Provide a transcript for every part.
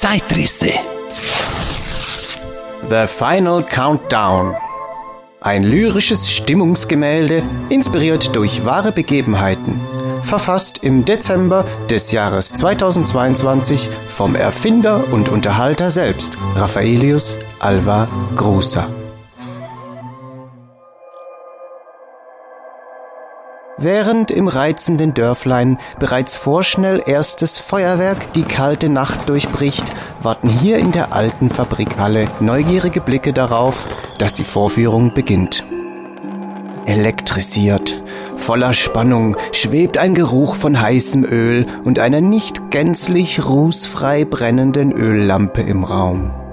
Zeitrisse. The Final Countdown. Ein lyrisches Stimmungsgemälde, inspiriert durch wahre Begebenheiten. Verfasst im Dezember des Jahres 2022 vom Erfinder und Unterhalter selbst, Raffaelius Alva Grusa. Während im reizenden Dörflein bereits vorschnell erstes Feuerwerk die kalte Nacht durchbricht, warten hier in der alten Fabrikhalle neugierige Blicke darauf, dass die Vorführung beginnt. Elektrisiert, voller Spannung schwebt ein Geruch von heißem Öl und einer nicht gänzlich rußfrei brennenden Öllampe im Raum.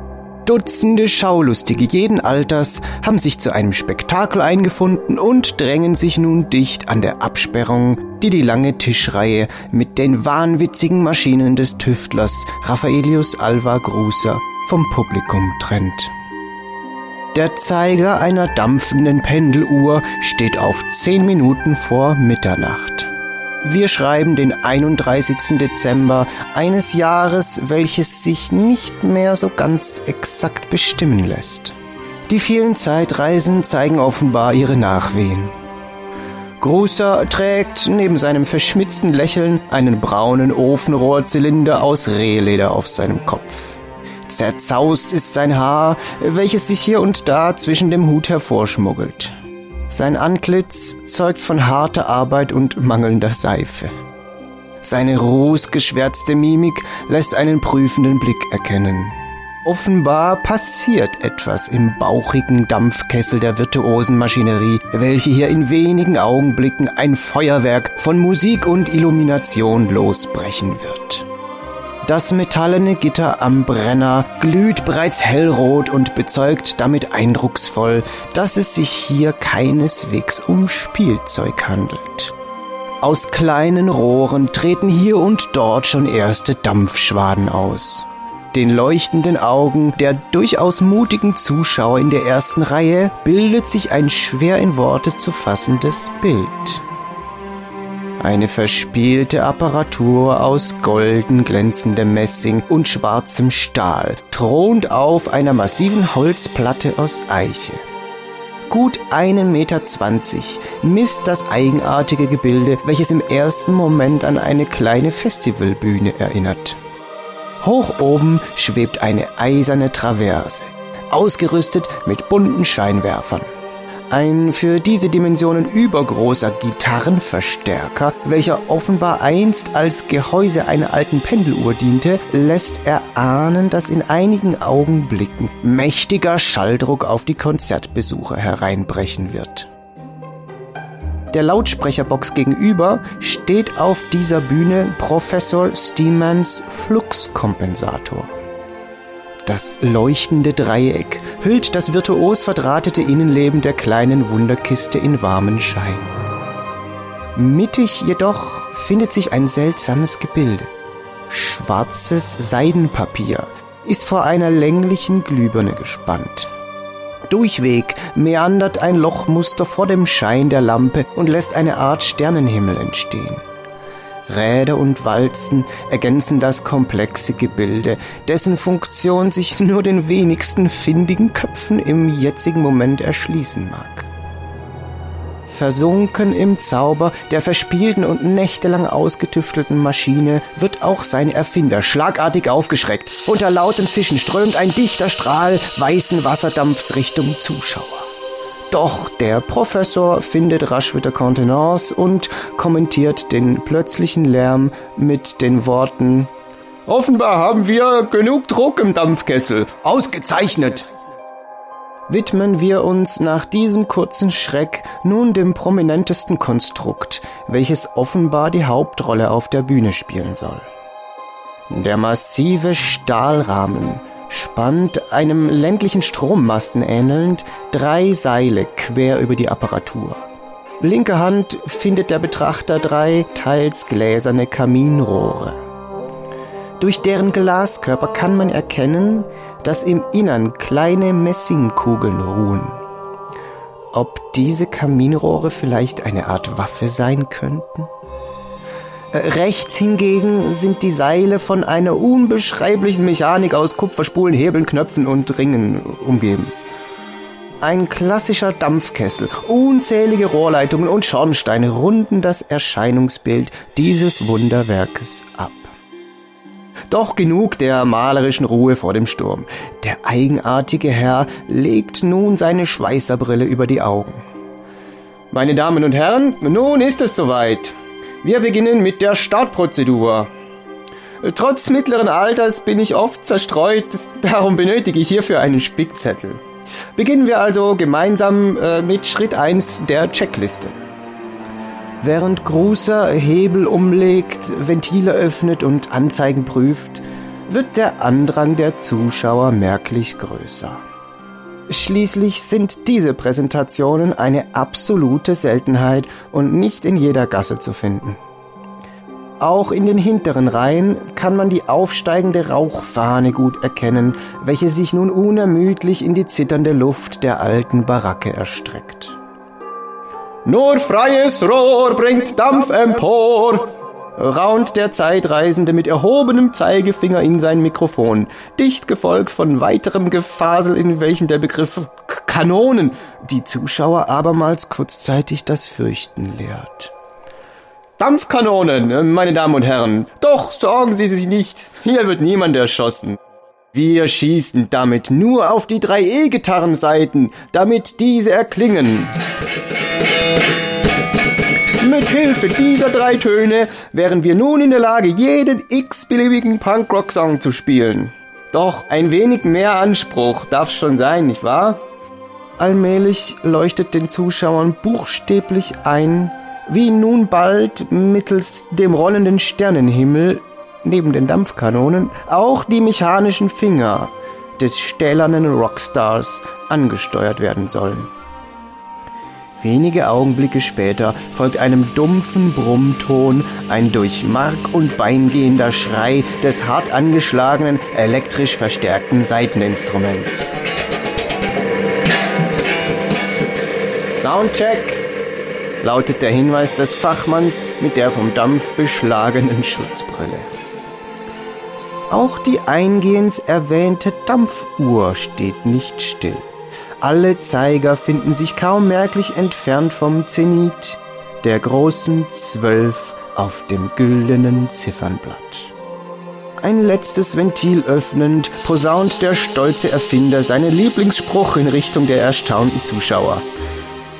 Dutzende Schaulustige jeden Alters haben sich zu einem Spektakel eingefunden und drängen sich nun dicht an der Absperrung, die die lange Tischreihe mit den wahnwitzigen Maschinen des Tüftlers Raffaelius Alva Gruser vom Publikum trennt. Der Zeiger einer dampfenden Pendeluhr steht auf zehn Minuten vor Mitternacht. Wir schreiben den 31. Dezember eines Jahres, welches sich nicht mehr so ganz exakt bestimmen lässt. Die vielen Zeitreisen zeigen offenbar ihre Nachwehen. Grußer trägt neben seinem verschmitzten Lächeln einen braunen Ofenrohrzylinder aus Rehleder auf seinem Kopf. Zerzaust ist sein Haar, welches sich hier und da zwischen dem Hut hervorschmuggelt. Sein Antlitz zeugt von harter Arbeit und mangelnder Seife. Seine rußgeschwärzte Mimik lässt einen prüfenden Blick erkennen. Offenbar passiert etwas im bauchigen Dampfkessel der virtuosen Maschinerie, welche hier in wenigen Augenblicken ein Feuerwerk von Musik und Illumination losbrechen wird. Das metallene Gitter am Brenner glüht bereits hellrot und bezeugt damit eindrucksvoll, dass es sich hier keineswegs um Spielzeug handelt. Aus kleinen Rohren treten hier und dort schon erste Dampfschwaden aus. Den leuchtenden Augen der durchaus mutigen Zuschauer in der ersten Reihe bildet sich ein schwer in Worte zu fassendes Bild. Eine verspielte Apparatur aus golden glänzendem Messing und schwarzem Stahl thront auf einer massiven Holzplatte aus Eiche. Gut einen Meter zwanzig misst das eigenartige Gebilde, welches im ersten Moment an eine kleine Festivalbühne erinnert. Hoch oben schwebt eine eiserne Traverse, ausgerüstet mit bunten Scheinwerfern. Ein für diese Dimensionen übergroßer Gitarrenverstärker, welcher offenbar einst als Gehäuse einer alten Pendeluhr diente, lässt erahnen, dass in einigen Augenblicken mächtiger Schalldruck auf die Konzertbesucher hereinbrechen wird. Der Lautsprecherbox gegenüber steht auf dieser Bühne Professor Steemans Fluxkompensator. Das leuchtende Dreieck hüllt das virtuos verdrahtete Innenleben der kleinen Wunderkiste in warmen Schein. Mittig jedoch findet sich ein seltsames Gebilde. Schwarzes Seidenpapier ist vor einer länglichen Glühbirne gespannt. Durchweg meandert ein Lochmuster vor dem Schein der Lampe und lässt eine Art Sternenhimmel entstehen. Räder und Walzen ergänzen das komplexe Gebilde, dessen Funktion sich nur den wenigsten findigen Köpfen im jetzigen Moment erschließen mag. Versunken im Zauber der verspielten und nächtelang ausgetüftelten Maschine wird auch sein Erfinder schlagartig aufgeschreckt. Unter lautem Zischen strömt ein dichter Strahl weißen Wasserdampfs Richtung Zuschauer. Doch der Professor findet rasch wieder Kontenance und kommentiert den plötzlichen Lärm mit den Worten Offenbar haben wir genug Druck im Dampfkessel. Ausgezeichnet! Widmen wir uns nach diesem kurzen Schreck nun dem prominentesten Konstrukt, welches offenbar die Hauptrolle auf der Bühne spielen soll. Der massive Stahlrahmen spannt einem ländlichen Strommasten ähnelnd drei Seile quer über die Apparatur. Linke Hand findet der Betrachter drei teils gläserne Kaminrohre. Durch deren Glaskörper kann man erkennen, dass im Innern kleine Messingkugeln ruhen. Ob diese Kaminrohre vielleicht eine Art Waffe sein könnten? Rechts hingegen sind die Seile von einer unbeschreiblichen Mechanik aus Kupferspulen, Hebeln, Knöpfen und Ringen umgeben. Ein klassischer Dampfkessel, unzählige Rohrleitungen und Schornsteine runden das Erscheinungsbild dieses Wunderwerkes ab. Doch genug der malerischen Ruhe vor dem Sturm. Der eigenartige Herr legt nun seine Schweißerbrille über die Augen. Meine Damen und Herren, nun ist es soweit. Wir beginnen mit der Startprozedur. Trotz mittleren Alters bin ich oft zerstreut, darum benötige ich hierfür einen Spickzettel. Beginnen wir also gemeinsam äh, mit Schritt 1 der Checkliste. Während Grußer Hebel umlegt, Ventile öffnet und Anzeigen prüft, wird der Andrang der Zuschauer merklich größer. Schließlich sind diese Präsentationen eine absolute Seltenheit und nicht in jeder Gasse zu finden. Auch in den hinteren Reihen kann man die aufsteigende Rauchfahne gut erkennen, welche sich nun unermüdlich in die zitternde Luft der alten Baracke erstreckt. Nur freies Rohr bringt Dampf empor, raunt der Zeitreisende mit erhobenem Zeigefinger in sein Mikrofon, dicht gefolgt von weiterem Gefasel, in welchem der Begriff Kanonen die Zuschauer abermals kurzzeitig das Fürchten lehrt. Dampfkanonen, meine Damen und Herren, doch sorgen Sie sich nicht, hier wird niemand erschossen. Wir schießen damit nur auf die drei E-Gitarrenseiten, damit diese erklingen. Mit Hilfe dieser drei Töne wären wir nun in der Lage, jeden x-beliebigen Punkrock-Song zu spielen. Doch ein wenig mehr Anspruch darf schon sein, nicht wahr? Allmählich leuchtet den Zuschauern buchstäblich ein, wie nun bald mittels dem rollenden Sternenhimmel neben den Dampfkanonen auch die mechanischen Finger des stählernen Rockstars angesteuert werden sollen. Wenige Augenblicke später folgt einem dumpfen Brummton ein durch Mark und Bein gehender Schrei des hart angeschlagenen, elektrisch verstärkten Saiteninstruments. Soundcheck, lautet der Hinweis des Fachmanns mit der vom Dampf beschlagenen Schutzbrille. Auch die eingehends erwähnte Dampfuhr steht nicht still. Alle Zeiger finden sich kaum merklich entfernt vom Zenit, der großen Zwölf auf dem güldenen Ziffernblatt. Ein letztes Ventil öffnend, posaunt der stolze Erfinder seinen Lieblingsspruch in Richtung der erstaunten Zuschauer.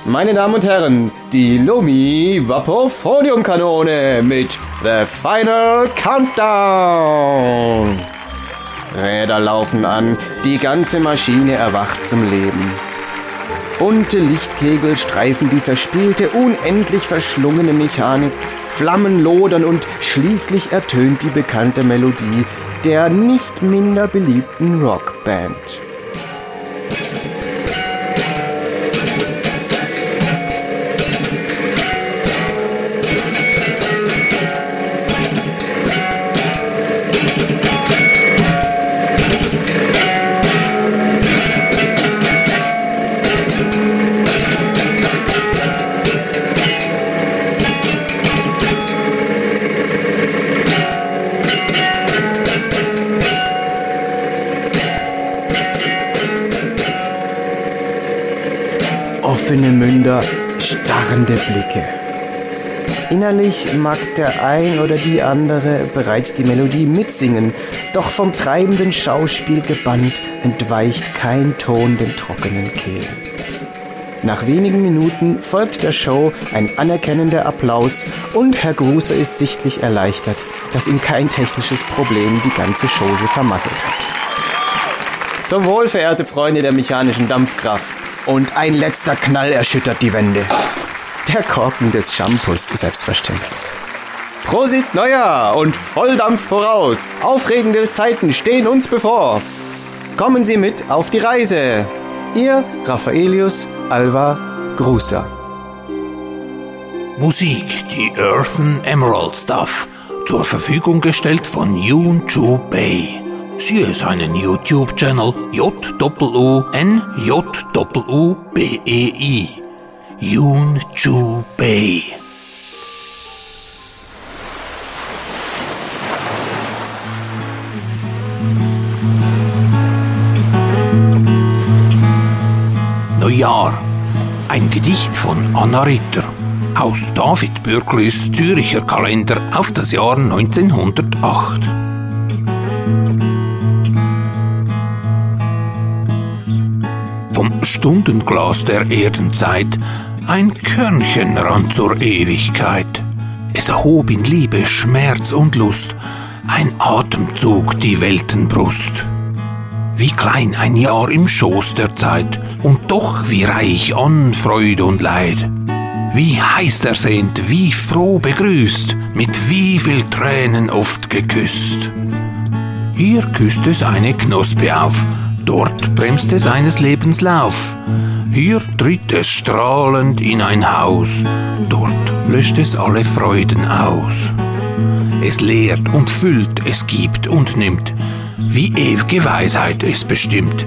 Meine Damen und Herren, die Lumi Vapophonium-Kanone mit The Final Countdown. Räder laufen an, die ganze Maschine erwacht zum Leben. Bunte Lichtkegel streifen die verspielte, unendlich verschlungene Mechanik, Flammen lodern und schließlich ertönt die bekannte Melodie der nicht minder beliebten Rockband. Offene Münder, starrende Blicke. Innerlich mag der ein oder die andere bereits die Melodie mitsingen, doch vom treibenden Schauspiel gebannt entweicht kein Ton den trockenen Kehlen. Nach wenigen Minuten folgt der Show ein anerkennender Applaus und Herr Gruße ist sichtlich erleichtert, dass ihm kein technisches Problem die ganze Chose vermasselt hat. Zum Wohl, verehrte Freunde der mechanischen Dampfkraft. Und ein letzter Knall erschüttert die Wände. Der Korken des Shampoos, selbstverständlich. Prosit Neujahr und Volldampf voraus. Aufregende Zeiten stehen uns bevor. Kommen Sie mit auf die Reise. Ihr Raffaelius Alva Grußer. Musik, die Earthen Emerald Stuff. Zur Verfügung gestellt von Yoon Chu Sie ist einen YouTube-Channel J-U-N-J-U-B-E-I. Yoon Chu Bei. Neujahr. Ein Gedicht von Anna Ritter aus David Bürklis Züricher Kalender auf das Jahr 1908. Stundenglas der Erdenzeit ein Körnchen rann zur Ewigkeit. Es erhob in Liebe, Schmerz und Lust, ein Atemzug die Weltenbrust. Wie klein ein Jahr im Schoß der Zeit, und doch wie reich an Freude und Leid. Wie heiß ersehnt, wie froh begrüßt, mit wie viel Tränen oft geküsst. Hier küsst es eine Knospe auf, dort bremst es eines Lebens Lauf. Hier tritt es strahlend in ein Haus, dort löscht es alle Freuden aus. Es lehrt und füllt, es gibt und nimmt, wie ew'ge Weisheit es bestimmt.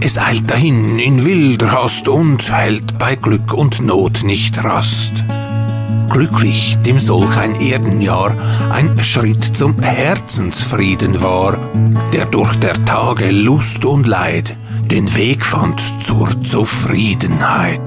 Es eilt dahin in wilder Hast und hält bei Glück und Not nicht Rast. Glücklich dem solch ein Erdenjahr ein Schritt zum Herzensfrieden war, der durch der Tage Lust und Leid den Weg fand zur Zufriedenheit.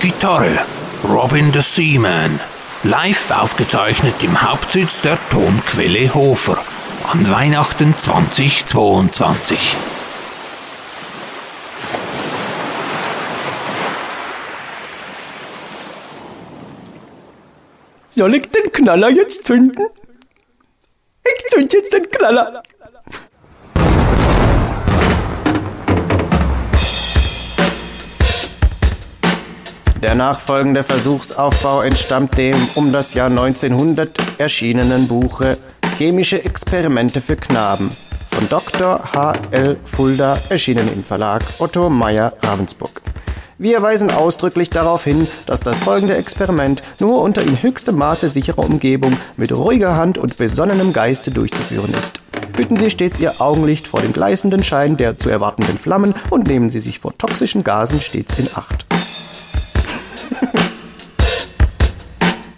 Gitarre Robin the Seaman live aufgezeichnet im Hauptsitz der Tonquelle Hofer an Weihnachten 2022. Soll ich den Knaller jetzt zünden? Ich zünd jetzt den Knaller. Der nachfolgende Versuchsaufbau entstammt dem um das Jahr 1900 erschienenen Buche Chemische Experimente für Knaben von Dr. H. L. Fulda, erschienen im Verlag Otto Meyer Ravensburg. Wir weisen ausdrücklich darauf hin, dass das folgende Experiment nur unter in höchstem Maße sicherer Umgebung mit ruhiger Hand und besonnenem Geiste durchzuführen ist. Hüten Sie stets Ihr Augenlicht vor dem gleißenden Schein der zu erwartenden Flammen und nehmen Sie sich vor toxischen Gasen stets in Acht.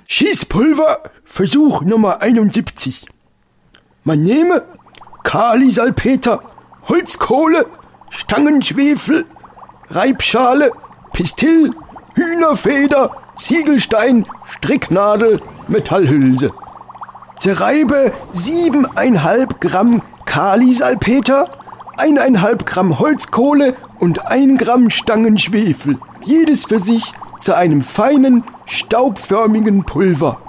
Schießpulver, Versuch Nummer 71. Man nehme Kalisalpeter, Holzkohle, Stangenschwefel, Reibschale, Pistill, Hühnerfeder, Ziegelstein, Stricknadel, Metallhülse. Zerreibe siebeneinhalb Gramm Kalisalpeter, eineinhalb Gramm Holzkohle und ein Gramm Stangenschwefel, jedes für sich zu einem feinen, staubförmigen Pulver.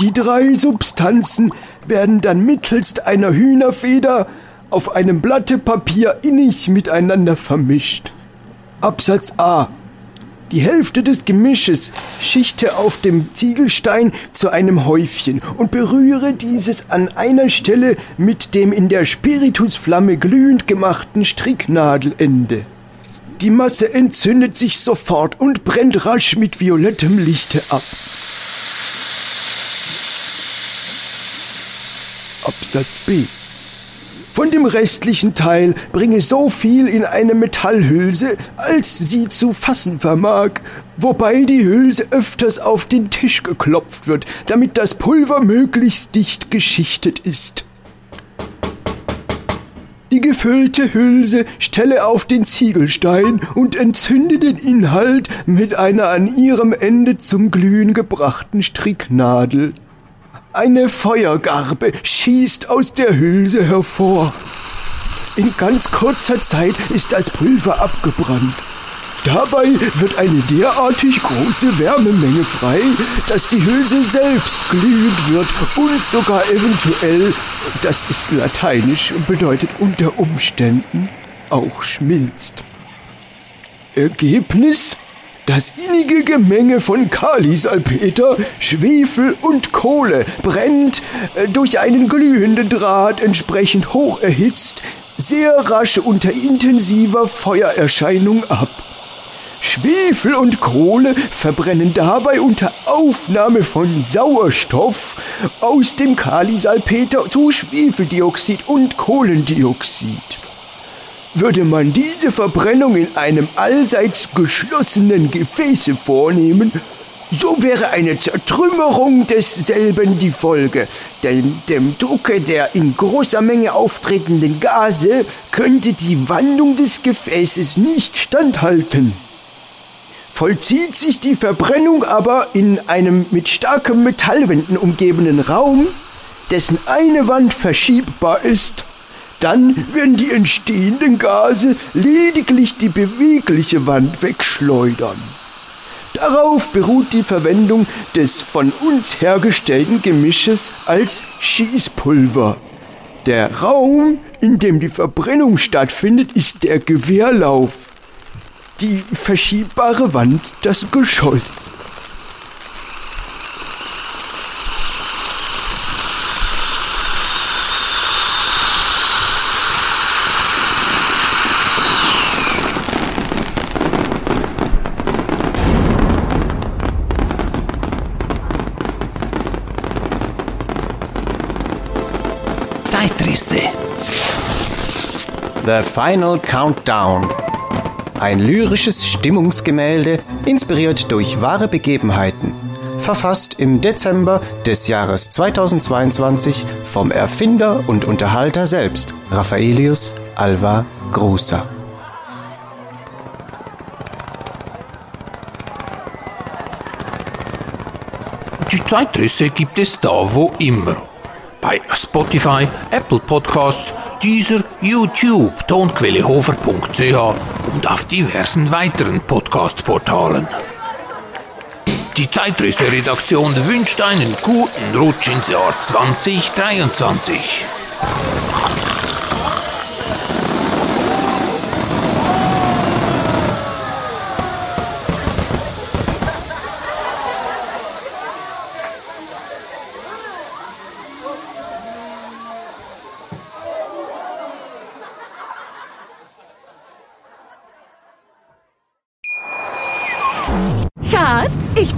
Die drei Substanzen werden dann mittelst einer Hühnerfeder auf einem Blatte Papier innig miteinander vermischt. Absatz A. Die Hälfte des Gemisches schichte auf dem Ziegelstein zu einem Häufchen und berühre dieses an einer Stelle mit dem in der Spiritusflamme glühend gemachten Stricknadelende. Die Masse entzündet sich sofort und brennt rasch mit violettem Lichte ab. Absatz B. Von dem restlichen Teil bringe so viel in eine Metallhülse, als sie zu fassen vermag, wobei die Hülse öfters auf den Tisch geklopft wird, damit das Pulver möglichst dicht geschichtet ist. Die gefüllte Hülse stelle auf den Ziegelstein und entzünde den Inhalt mit einer an ihrem Ende zum Glühen gebrachten Stricknadel. Eine Feuergarbe schießt aus der Hülse hervor. In ganz kurzer Zeit ist das Pulver abgebrannt. Dabei wird eine derartig große Wärmemenge frei, dass die Hülse selbst glühend wird und sogar eventuell, das ist lateinisch und bedeutet unter Umständen, auch schmilzt. Ergebnis? Das innige Gemenge von Kalisalpeter, Schwefel und Kohle brennt äh, durch einen glühenden Draht entsprechend hoch erhitzt sehr rasch unter intensiver Feuererscheinung ab. Schwefel und Kohle verbrennen dabei unter Aufnahme von Sauerstoff aus dem Kalisalpeter zu Schwefeldioxid und Kohlendioxid. Würde man diese Verbrennung in einem allseits geschlossenen Gefäße vornehmen, So wäre eine Zertrümmerung desselben die Folge, denn dem Drucke der in großer Menge auftretenden Gase könnte die Wandung des Gefäßes nicht standhalten. Vollzieht sich die Verbrennung aber in einem mit starken Metallwänden umgebenen Raum, dessen eine Wand verschiebbar ist, dann werden die entstehenden Gase lediglich die bewegliche Wand wegschleudern. Darauf beruht die Verwendung des von uns hergestellten Gemisches als Schießpulver. Der Raum, in dem die Verbrennung stattfindet, ist der Gewehrlauf. Die verschiebbare Wand das Geschoss. The Final Countdown. Ein lyrisches Stimmungsgemälde, inspiriert durch wahre Begebenheiten. Verfasst im Dezember des Jahres 2022 vom Erfinder und Unterhalter selbst, Raffaelius Alva Grusa. Die Zeitrisse gibt es da wo immer. Bei Spotify, Apple Podcasts, dieser YouTube, tonquellehofer.ch und auf diversen weiteren Podcast-Portalen. Die Zeitrisse-Redaktion wünscht einen guten Rutsch ins Jahr 2023. Schatz, ich